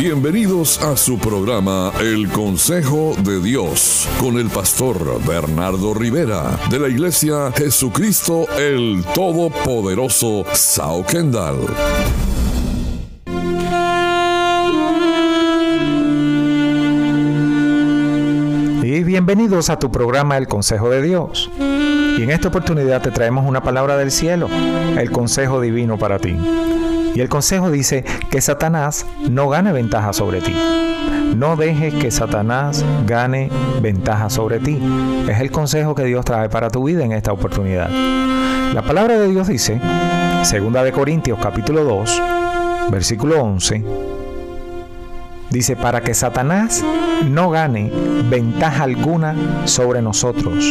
Bienvenidos a su programa El Consejo de Dios con el pastor Bernardo Rivera de la Iglesia Jesucristo el Todopoderoso Sao Kendall. Y bienvenidos a tu programa El Consejo de Dios. Y en esta oportunidad te traemos una palabra del cielo, el consejo divino para ti. Y el consejo dice que Satanás no gane ventaja sobre ti. No dejes que Satanás gane ventaja sobre ti. Es el consejo que Dios trae para tu vida en esta oportunidad. La palabra de Dios dice, segunda de Corintios capítulo 2, versículo 11, dice, para que Satanás no gane ventaja alguna sobre nosotros,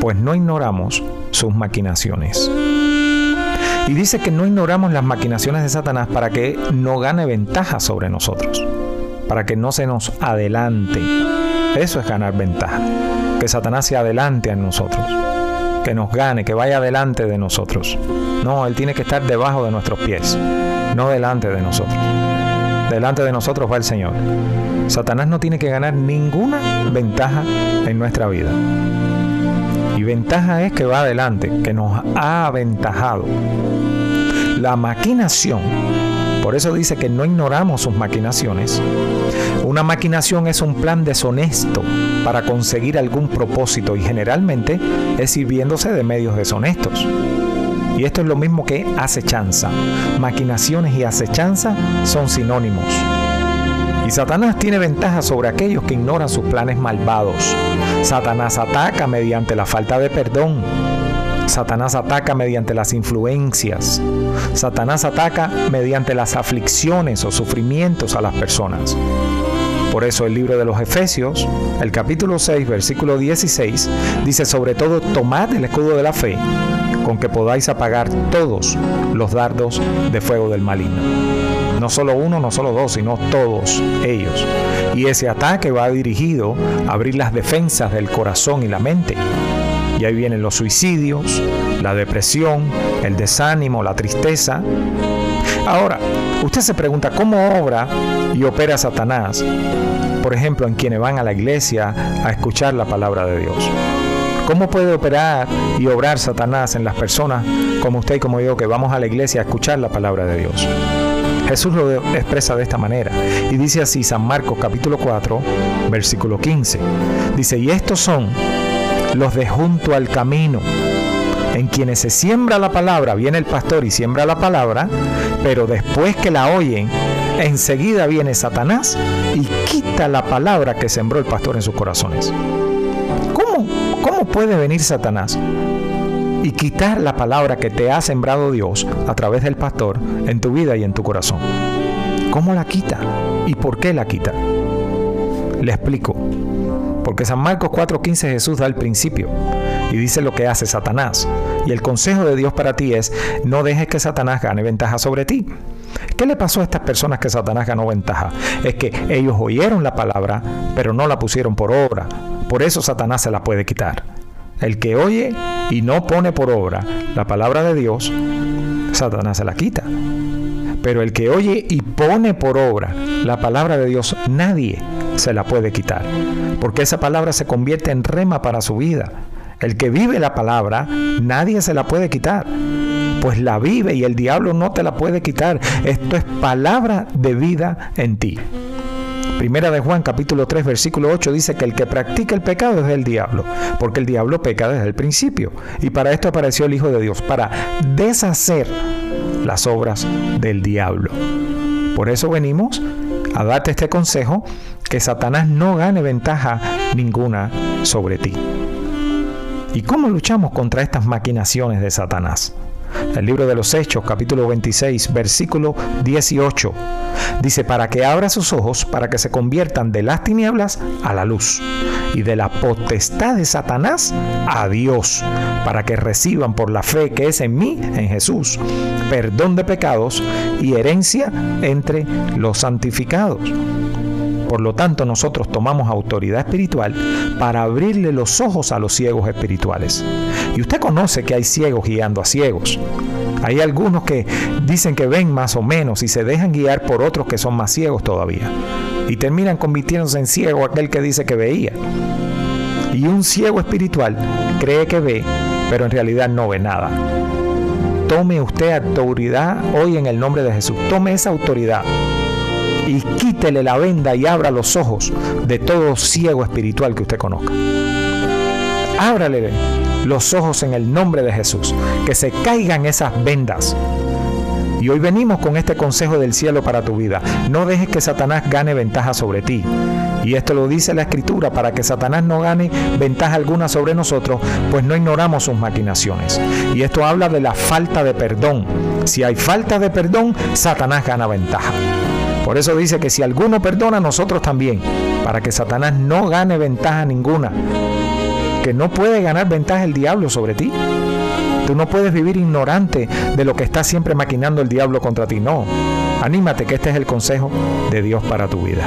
pues no ignoramos sus maquinaciones. Y dice que no ignoramos las maquinaciones de Satanás para que no gane ventaja sobre nosotros, para que no se nos adelante. Eso es ganar ventaja, que Satanás se adelante a nosotros, que nos gane, que vaya delante de nosotros. No, Él tiene que estar debajo de nuestros pies, no delante de nosotros. Delante de nosotros va el Señor. Satanás no tiene que ganar ninguna ventaja en nuestra vida. Y ventaja es que va adelante, que nos ha aventajado. La maquinación, por eso dice que no ignoramos sus maquinaciones. Una maquinación es un plan deshonesto para conseguir algún propósito y generalmente es sirviéndose de medios deshonestos. Y esto es lo mismo que acechanza. Maquinaciones y acechanza son sinónimos. Y Satanás tiene ventaja sobre aquellos que ignoran sus planes malvados. Satanás ataca mediante la falta de perdón. Satanás ataca mediante las influencias. Satanás ataca mediante las aflicciones o sufrimientos a las personas. Por eso el libro de los Efesios, el capítulo 6, versículo 16, dice sobre todo, tomad el escudo de la fe, con que podáis apagar todos los dardos de fuego del maligno. No solo uno, no solo dos, sino todos ellos. Y ese ataque va dirigido a abrir las defensas del corazón y la mente. Y ahí vienen los suicidios, la depresión, el desánimo, la tristeza. Ahora, usted se pregunta cómo obra y opera Satanás, por ejemplo, en quienes van a la iglesia a escuchar la palabra de Dios. ¿Cómo puede operar y obrar Satanás en las personas como usted y como yo que vamos a la iglesia a escuchar la palabra de Dios? Jesús lo expresa de esta manera y dice así San Marcos capítulo 4 versículo 15. Dice, y estos son los de junto al camino, en quienes se siembra la palabra, viene el pastor y siembra la palabra, pero después que la oyen, enseguida viene Satanás y quita la palabra que sembró el pastor en sus corazones. ¿Cómo, cómo puede venir Satanás y quitar la palabra que te ha sembrado Dios a través del pastor en tu vida y en tu corazón. ¿Cómo la quita? ¿Y por qué la quita? Le explico. Porque San Marcos 4:15 Jesús da el principio y dice lo que hace Satanás. Y el consejo de Dios para ti es, no dejes que Satanás gane ventaja sobre ti. ¿Qué le pasó a estas personas que Satanás ganó ventaja? Es que ellos oyeron la palabra, pero no la pusieron por obra. Por eso Satanás se la puede quitar. El que oye y no pone por obra la palabra de Dios, Satanás se la quita. Pero el que oye y pone por obra la palabra de Dios, nadie se la puede quitar. Porque esa palabra se convierte en rema para su vida. El que vive la palabra, nadie se la puede quitar. Pues la vive y el diablo no te la puede quitar. Esto es palabra de vida en ti. Primera de Juan capítulo 3 versículo 8 dice que el que practica el pecado es del diablo, porque el diablo peca desde el principio. Y para esto apareció el Hijo de Dios, para deshacer las obras del diablo. Por eso venimos a darte este consejo, que Satanás no gane ventaja ninguna sobre ti. ¿Y cómo luchamos contra estas maquinaciones de Satanás? El libro de los Hechos, capítulo 26, versículo 18. Dice, para que abra sus ojos, para que se conviertan de las tinieblas a la luz y de la potestad de Satanás a Dios, para que reciban por la fe que es en mí, en Jesús, perdón de pecados y herencia entre los santificados. Por lo tanto, nosotros tomamos autoridad espiritual para abrirle los ojos a los ciegos espirituales Y usted conoce que hay ciegos guiando a ciegos. Hay algunos que dicen que ven más o menos y se dejan guiar por otros que son más ciegos todavía. Y terminan convirtiéndose en ciego aquel que dice que veía. Y un ciego espiritual cree que ve, pero en realidad no ve nada. Tome usted autoridad hoy en el nombre de Jesús. Tome esa autoridad la venda y abra los ojos de todo ciego espiritual que usted conozca. Ábrale los ojos en el nombre de Jesús, que se caigan esas vendas. Y hoy venimos con este consejo del cielo para tu vida. No dejes que Satanás gane ventaja sobre ti. Y esto lo dice la escritura, para que Satanás no gane ventaja alguna sobre nosotros, pues no ignoramos sus maquinaciones. Y esto habla de la falta de perdón. Si hay falta de perdón, Satanás gana ventaja. Por eso dice que si alguno perdona, nosotros también, para que Satanás no gane ventaja ninguna. Que no puede ganar ventaja el diablo sobre ti. Tú no puedes vivir ignorante de lo que está siempre maquinando el diablo contra ti. No. Anímate que este es el consejo de Dios para tu vida.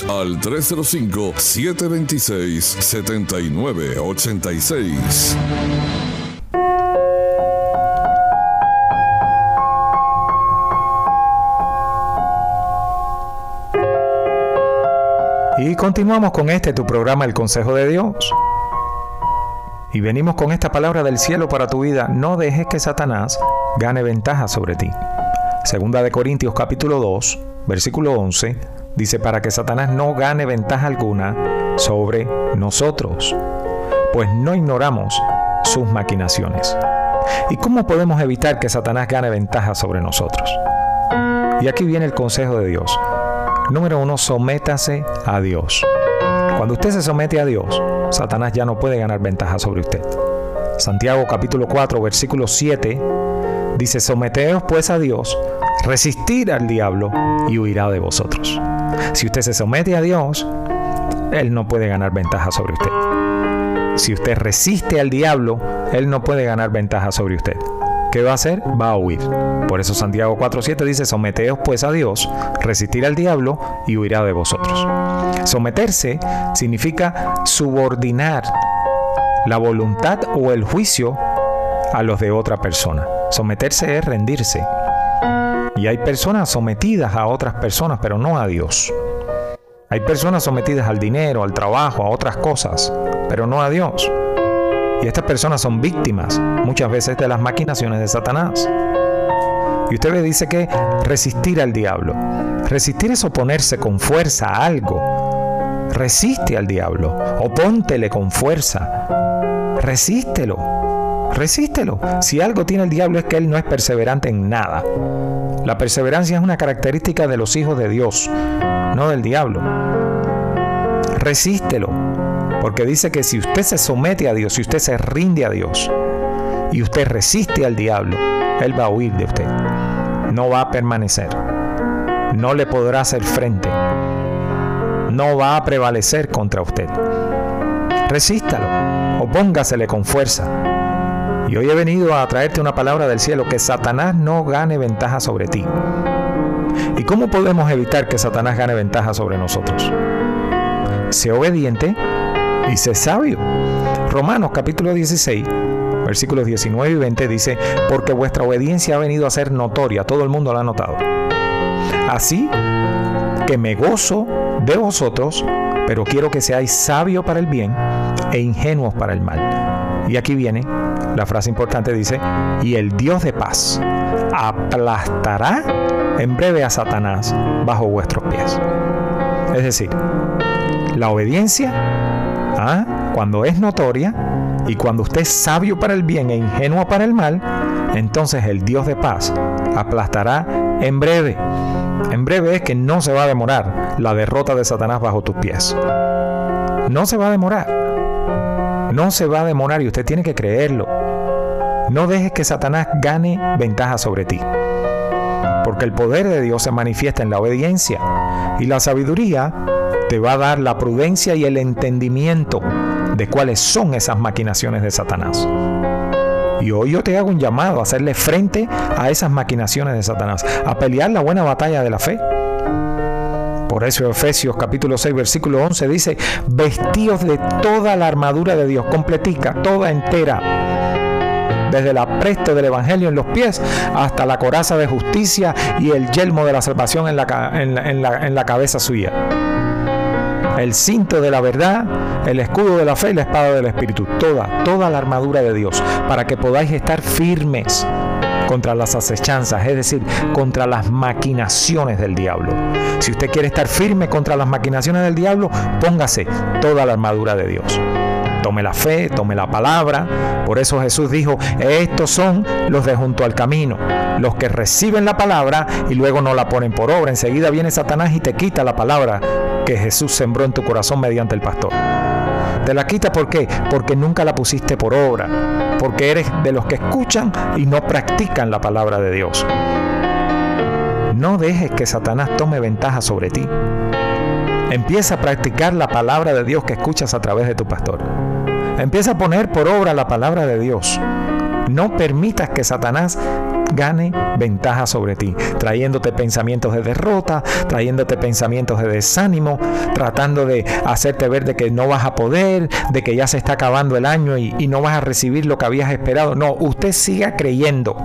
al 305-726-7986. Y continuamos con este tu programa El Consejo de Dios. Y venimos con esta palabra del cielo para tu vida. No dejes que Satanás gane ventaja sobre ti. Segunda de Corintios capítulo 2, versículo 11 Dice, para que Satanás no gane ventaja alguna sobre nosotros, pues no ignoramos sus maquinaciones. ¿Y cómo podemos evitar que Satanás gane ventaja sobre nosotros? Y aquí viene el consejo de Dios. Número uno, sométase a Dios. Cuando usted se somete a Dios, Satanás ya no puede ganar ventaja sobre usted. Santiago capítulo 4, versículo 7 dice, someteos pues a Dios, resistir al diablo y huirá de vosotros. Si usted se somete a Dios, Él no puede ganar ventaja sobre usted. Si usted resiste al diablo, Él no puede ganar ventaja sobre usted. ¿Qué va a hacer? Va a huir. Por eso Santiago 4.7 dice, someteos pues a Dios, resistir al diablo y huirá de vosotros. Someterse significa subordinar la voluntad o el juicio a los de otra persona. Someterse es rendirse. Y hay personas sometidas a otras personas, pero no a Dios. Hay personas sometidas al dinero, al trabajo, a otras cosas, pero no a Dios. Y estas personas son víctimas muchas veces de las maquinaciones de Satanás. Y usted me dice que resistir al diablo. Resistir es oponerse con fuerza a algo. Resiste al diablo. Opóntele con fuerza. Resístelo. Resístelo. Si algo tiene el diablo es que él no es perseverante en nada. La perseverancia es una característica de los hijos de Dios, no del diablo. Resístelo, porque dice que si usted se somete a Dios, si usted se rinde a Dios y usted resiste al diablo, él va a huir de usted. no va a permanecer. No le podrá hacer frente. No va a prevalecer contra usted. Resístalo, opóngasele con fuerza. Y hoy he venido a traerte una palabra del cielo, que Satanás no gane ventaja sobre ti. ¿Y cómo podemos evitar que Satanás gane ventaja sobre nosotros? Sé obediente y sé sabio. Romanos capítulo 16, versículos 19 y 20 dice, porque vuestra obediencia ha venido a ser notoria, todo el mundo la ha notado. Así que me gozo de vosotros, pero quiero que seáis sabios para el bien e ingenuos para el mal. Y aquí viene la frase importante, dice, y el Dios de paz aplastará en breve a Satanás bajo vuestros pies. Es decir, la obediencia, ¿ah? cuando es notoria y cuando usted es sabio para el bien e ingenuo para el mal, entonces el Dios de paz aplastará en breve. En breve es que no se va a demorar la derrota de Satanás bajo tus pies. No se va a demorar. No se va a demorar y usted tiene que creerlo. No dejes que Satanás gane ventaja sobre ti. Porque el poder de Dios se manifiesta en la obediencia y la sabiduría te va a dar la prudencia y el entendimiento de cuáles son esas maquinaciones de Satanás. Y hoy yo te hago un llamado a hacerle frente a esas maquinaciones de Satanás, a pelear la buena batalla de la fe. Por eso Efesios capítulo 6 versículo 11 dice, vestíos de toda la armadura de Dios, completica, toda entera, desde el apresto del Evangelio en los pies hasta la coraza de justicia y el yelmo de la salvación la, la, en la cabeza suya el cinto de la verdad, el escudo de la fe y la espada del Espíritu. Toda, toda la armadura de Dios, para que podáis estar firmes contra las acechanzas, es decir, contra las maquinaciones del diablo. Si usted quiere estar firme contra las maquinaciones del diablo, póngase toda la armadura de Dios. Tome la fe, tome la palabra. Por eso Jesús dijo, estos son los de junto al camino, los que reciben la palabra y luego no la ponen por obra. Enseguida viene Satanás y te quita la palabra que Jesús sembró en tu corazón mediante el pastor. Te la quita ¿por qué? Porque nunca la pusiste por obra, porque eres de los que escuchan y no practican la palabra de Dios. No dejes que Satanás tome ventaja sobre ti. Empieza a practicar la palabra de Dios que escuchas a través de tu pastor. Empieza a poner por obra la palabra de Dios. No permitas que Satanás gane ventaja sobre ti, trayéndote pensamientos de derrota, trayéndote pensamientos de desánimo, tratando de hacerte ver de que no vas a poder, de que ya se está acabando el año y, y no vas a recibir lo que habías esperado. No, usted siga creyendo.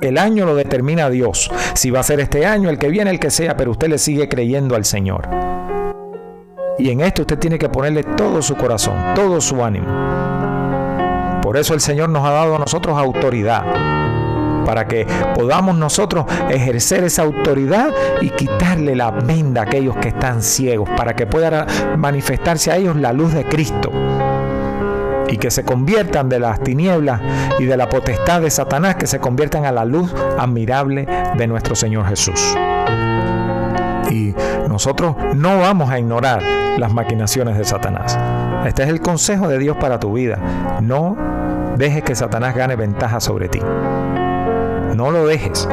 El año lo determina Dios. Si va a ser este año, el que viene, el que sea, pero usted le sigue creyendo al Señor. Y en esto usted tiene que ponerle todo su corazón, todo su ánimo. Por eso el Señor nos ha dado a nosotros autoridad para que podamos nosotros ejercer esa autoridad y quitarle la venda a aquellos que están ciegos, para que pueda manifestarse a ellos la luz de Cristo y que se conviertan de las tinieblas y de la potestad de Satanás, que se conviertan a la luz admirable de nuestro Señor Jesús. Y nosotros no vamos a ignorar las maquinaciones de Satanás. Este es el consejo de Dios para tu vida. No dejes que Satanás gane ventaja sobre ti. No lo dejes.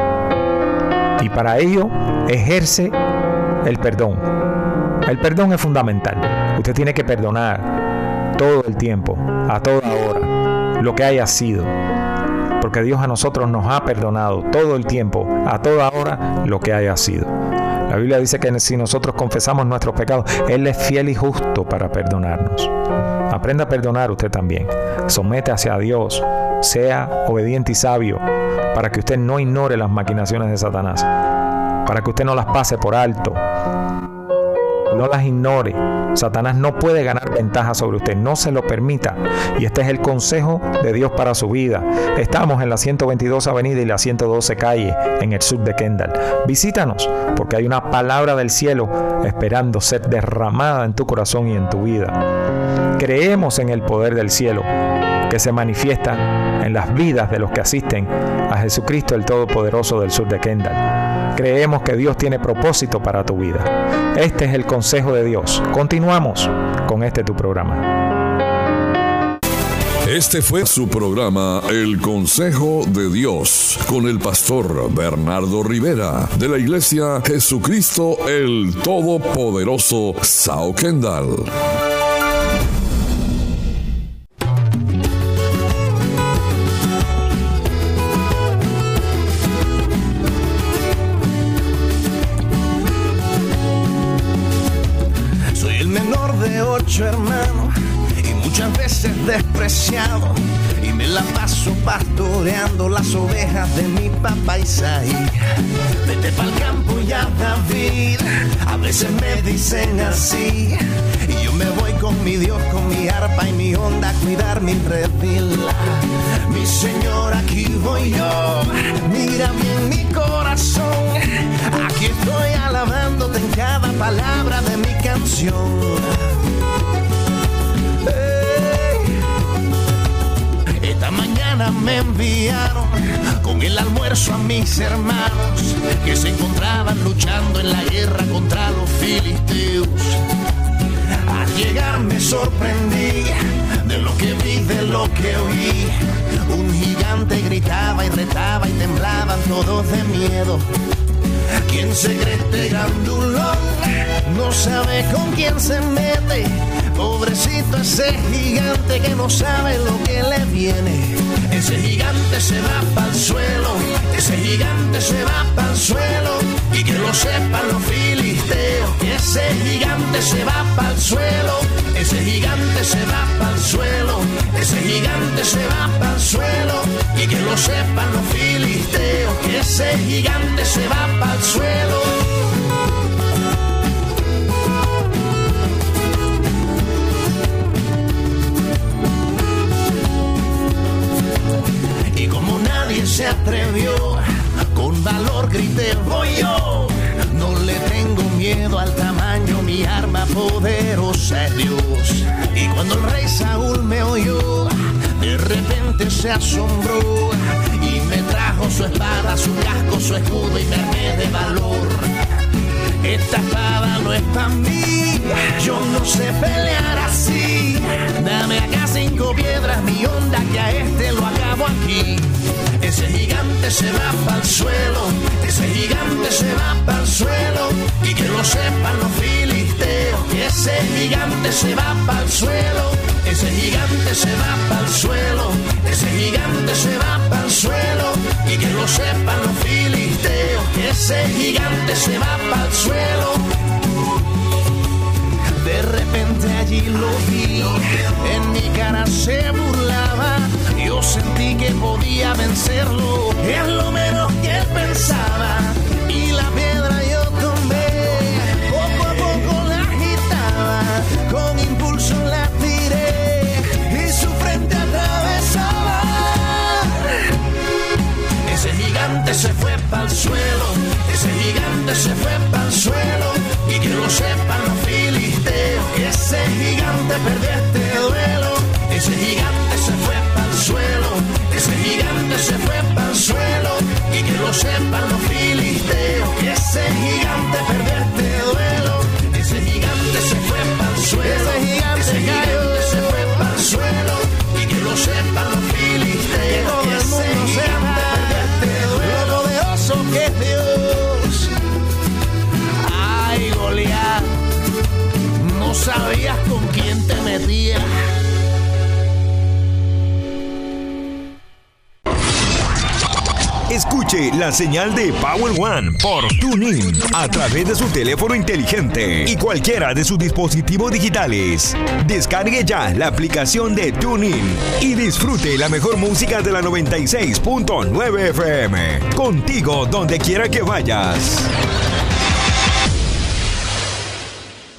Y para ello ejerce el perdón. El perdón es fundamental. Usted tiene que perdonar todo el tiempo, a toda hora, lo que haya sido. Porque Dios a nosotros nos ha perdonado todo el tiempo, a toda hora, lo que haya sido. La Biblia dice que si nosotros confesamos nuestros pecados, Él es fiel y justo para perdonarnos. Aprenda a perdonar usted también. Somete hacia Dios. Sea obediente y sabio para que usted no ignore las maquinaciones de Satanás. Para que usted no las pase por alto. No las ignore. Satanás no puede ganar ventaja sobre usted. No se lo permita. Y este es el consejo de Dios para su vida. Estamos en la 122 Avenida y la 112 Calle, en el sur de Kendall. Visítanos, porque hay una palabra del cielo esperando ser derramada en tu corazón y en tu vida. Creemos en el poder del cielo que se manifiesta en las vidas de los que asisten a Jesucristo el Todopoderoso del sur de Kendall. Creemos que Dios tiene propósito para tu vida. Este es el consejo de Dios. Continuamos con este tu programa. Este fue su programa El Consejo de Dios con el pastor Bernardo Rivera de la Iglesia Jesucristo el Todopoderoso Sao Kendall. Mi papá Isaí. Vete pa'l campo ya David, a veces me dicen así. Y yo me voy con mi Dios, con mi arpa y mi onda a cuidar mi redil. Mi Señor, aquí voy yo, mira bien mi corazón. Aquí estoy alabándote en cada palabra de mi canción. Esta mañana me enviaron el almuerzo a mis hermanos que se encontraban luchando en la guerra contra los filisteos. Al llegar me sorprendí de lo que vi, de lo que oí. Un gigante gritaba y retaba y temblaban todos de miedo. ¿Quién se cree este grandulón? No sabe con quién se mete. Pobrecito ese gigante que no sabe lo que le viene. Ese gigante se va para el suelo, ese gigante se va para el suelo. Y que lo sepan los filisteos, que ese gigante se va para el suelo, ese gigante se va para el suelo, ese gigante se va para el suelo. Y que lo sepan los filisteos, que ese gigante se va para el suelo. Se atrevió, con valor grité voy yo. No le tengo miedo al tamaño, mi arma poderosa es Dios. Y cuando el rey Saúl me oyó, de repente se asombró y me trajo su espada, su casco, su escudo y me armé de valor. Esta espada no es para mí, yo no sé pelear así. Dame acá cinco piedras, mi onda, que a este lo acabo aquí. Ese gigante se va para el suelo, ese gigante se va para el suelo. Y que lo sepan los filisteos, que ese gigante se va para el suelo, ese gigante se va para el suelo, ese gigante se va para el suelo. Y que lo sepan los filisteos, ese gigante se va para el suelo. De repente allí lo vi, en mi cara se burlaba. Yo sentí que podía vencerlo, es lo menos que él pensaba. Y la suelo, ese gigante se fue para el suelo. Y que lo sepan los filisteos, que ese gigante perdió La señal de Power One por TuneIn a través de su teléfono inteligente y cualquiera de sus dispositivos digitales. Descargue ya la aplicación de TuneIn y disfrute la mejor música de la 96.9 FM. Contigo donde quiera que vayas.